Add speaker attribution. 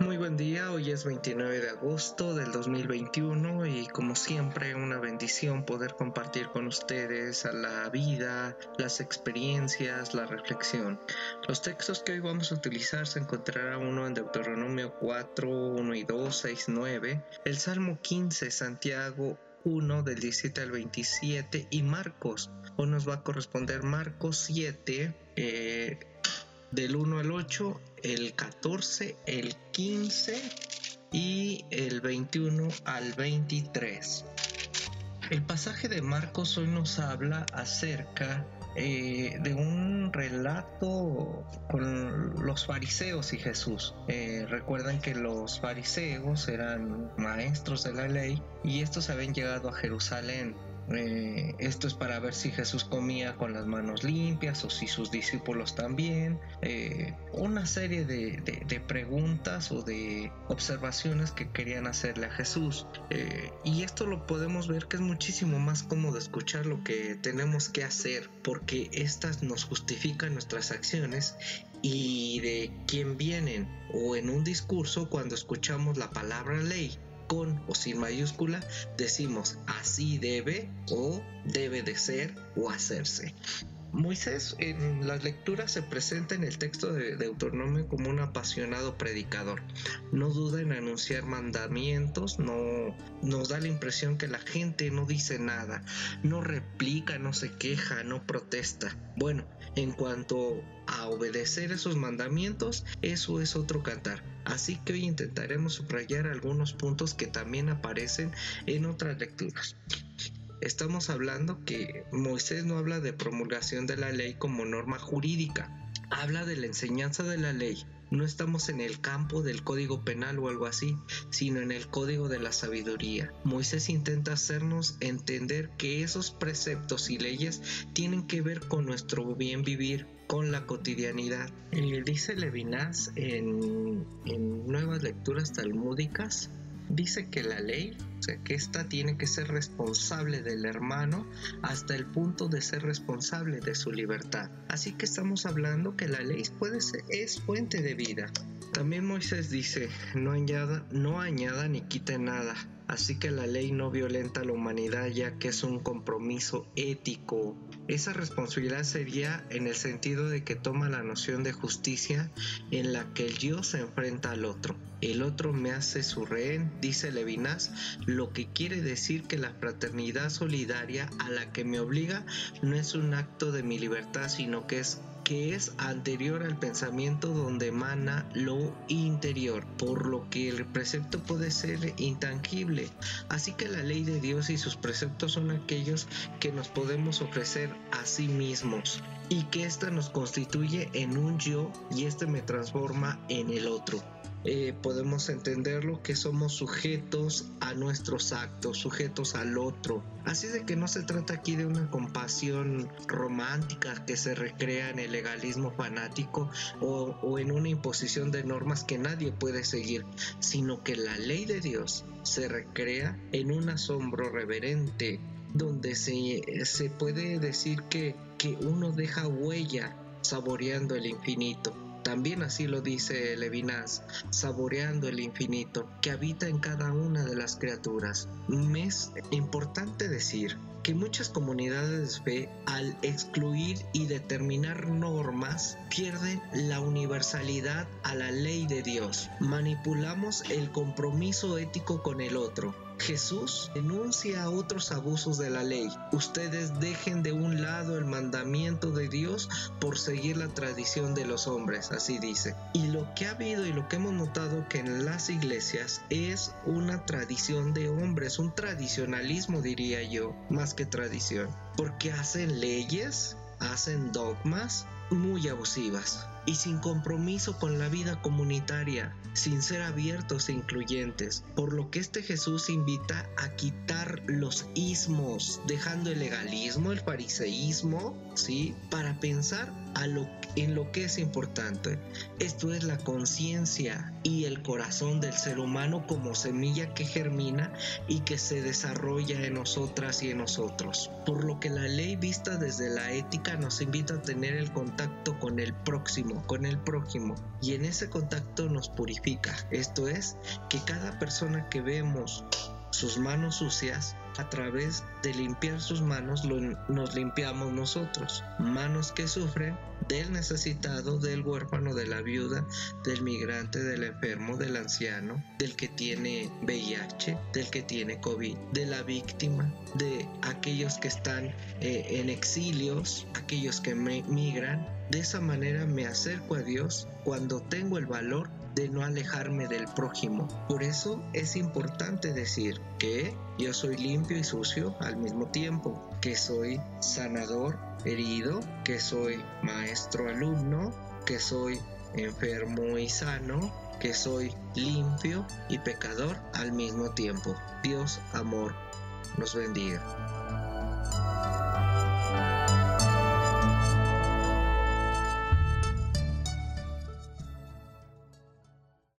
Speaker 1: Muy buen día, hoy es 29 de agosto del 2021 y como siempre una bendición poder compartir con ustedes a la vida, las experiencias, la reflexión. Los textos que hoy vamos a utilizar se encontrará uno en Deuteronomio 4, 1 y 2, 6, 9, el Salmo 15, Santiago 1 del 17 al 27 y Marcos. Hoy nos va a corresponder Marcos 7 eh, del 1 al 8, el 14, el 15 y el 21 al 23. El pasaje de Marcos hoy nos habla acerca eh, de un relato con los fariseos y Jesús. Eh, recuerdan que los fariseos eran maestros de la ley y estos habían llegado a Jerusalén eh, esto es para ver si Jesús comía con las manos limpias o si sus discípulos también. Eh, una serie de, preguntas o de observaciones que querían hacerle a Jesús. Eh, y esto lo podemos ver que es muchísimo más cómodo escuchar lo que tenemos que hacer porque estas nos justifican nuestras acciones y de quién vienen o en un discurso cuando escuchamos la palabra ley con o sin mayúscula, decimos así debe o debe de ser o hacerse. Moisés en las lecturas se presenta en el texto de Deuteronomio como un apasionado predicador. No duda en anunciar mandamientos, no nos da la impresión que la gente no dice nada, no replica, no se queja, no protesta. Bueno, en cuanto a obedecer esos mandamientos, eso es otro cantar. Así que hoy intentaremos subrayar algunos puntos que también aparecen en otras lecturas estamos hablando que Moisés no habla de promulgación de la ley como norma jurídica, habla de la enseñanza de la ley. No estamos en el campo del código penal o algo así, sino en el código de la sabiduría. Moisés intenta hacernos entender que esos preceptos y leyes tienen que ver con nuestro bien vivir, con la cotidianidad. Y dice Levinas en, en Nuevas Lecturas Talmúdicas, dice que la ley o sea, que ésta tiene que ser responsable del hermano hasta el punto de ser responsable de su libertad. Así que estamos hablando que la ley puede ser, es fuente de vida. También Moisés dice, no añada, no añada ni quite nada. Así que la ley no violenta a la humanidad ya que es un compromiso ético. Esa responsabilidad sería en el sentido de que toma la noción de justicia en la que el yo se enfrenta al otro. El otro me hace su rehén, dice Levinas, lo que quiere decir que la fraternidad solidaria a la que me obliga no es un acto de mi libertad, sino que es que es anterior al pensamiento donde emana lo interior, por lo que el precepto puede ser intangible. Así que la ley de Dios y sus preceptos son aquellos que nos podemos ofrecer a sí mismos y que ésta nos constituye en un yo y éste me transforma en el otro. Eh, podemos entenderlo que somos sujetos a nuestros actos, sujetos al otro. Así de que no se trata aquí de una compasión romántica que se recrea en el legalismo fanático o, o en una imposición de normas que nadie puede seguir, sino que la ley de Dios se recrea en un asombro reverente donde se, se puede decir que, que uno deja huella saboreando el infinito también así lo dice Levinas, saboreando el infinito que habita en cada una de las criaturas. Es importante decir que muchas comunidades de fe, al excluir y determinar normas, pierden la universalidad a la ley de Dios. Manipulamos el compromiso ético con el otro Jesús denuncia a otros abusos de la ley. Ustedes dejen de un lado el mandamiento de Dios por seguir la tradición de los hombres, así dice. Y lo que ha habido y lo que hemos notado que en las iglesias es una tradición de hombres, un tradicionalismo diría yo, más que tradición. Porque hacen leyes, hacen dogmas muy abusivas y sin compromiso con la vida comunitaria, sin ser abiertos e incluyentes, por lo que este Jesús invita a quitar los ismos, dejando el legalismo, el fariseísmo, ¿sí? Para pensar a lo en lo que es importante. Esto es la conciencia y el corazón del ser humano como semilla que germina y que se desarrolla en nosotras y en nosotros. Por lo que la ley vista desde la ética nos invita a tener el contacto con el próximo, con el prójimo. Y en ese contacto nos purifica. Esto es que cada persona que vemos sus manos sucias, a través de limpiar sus manos nos limpiamos nosotros. Manos que sufren del necesitado, del huérfano, de la viuda, del migrante, del enfermo, del anciano, del que tiene VIH, del que tiene COVID, de la víctima, de aquellos que están eh, en exilios, aquellos que migran. De esa manera me acerco a Dios cuando tengo el valor de no alejarme del prójimo. Por eso es importante decir que yo soy limpio y sucio al mismo tiempo, que soy sanador, herido, que soy maestro alumno, que soy enfermo y sano, que soy limpio y pecador al mismo tiempo. Dios, amor, nos bendiga.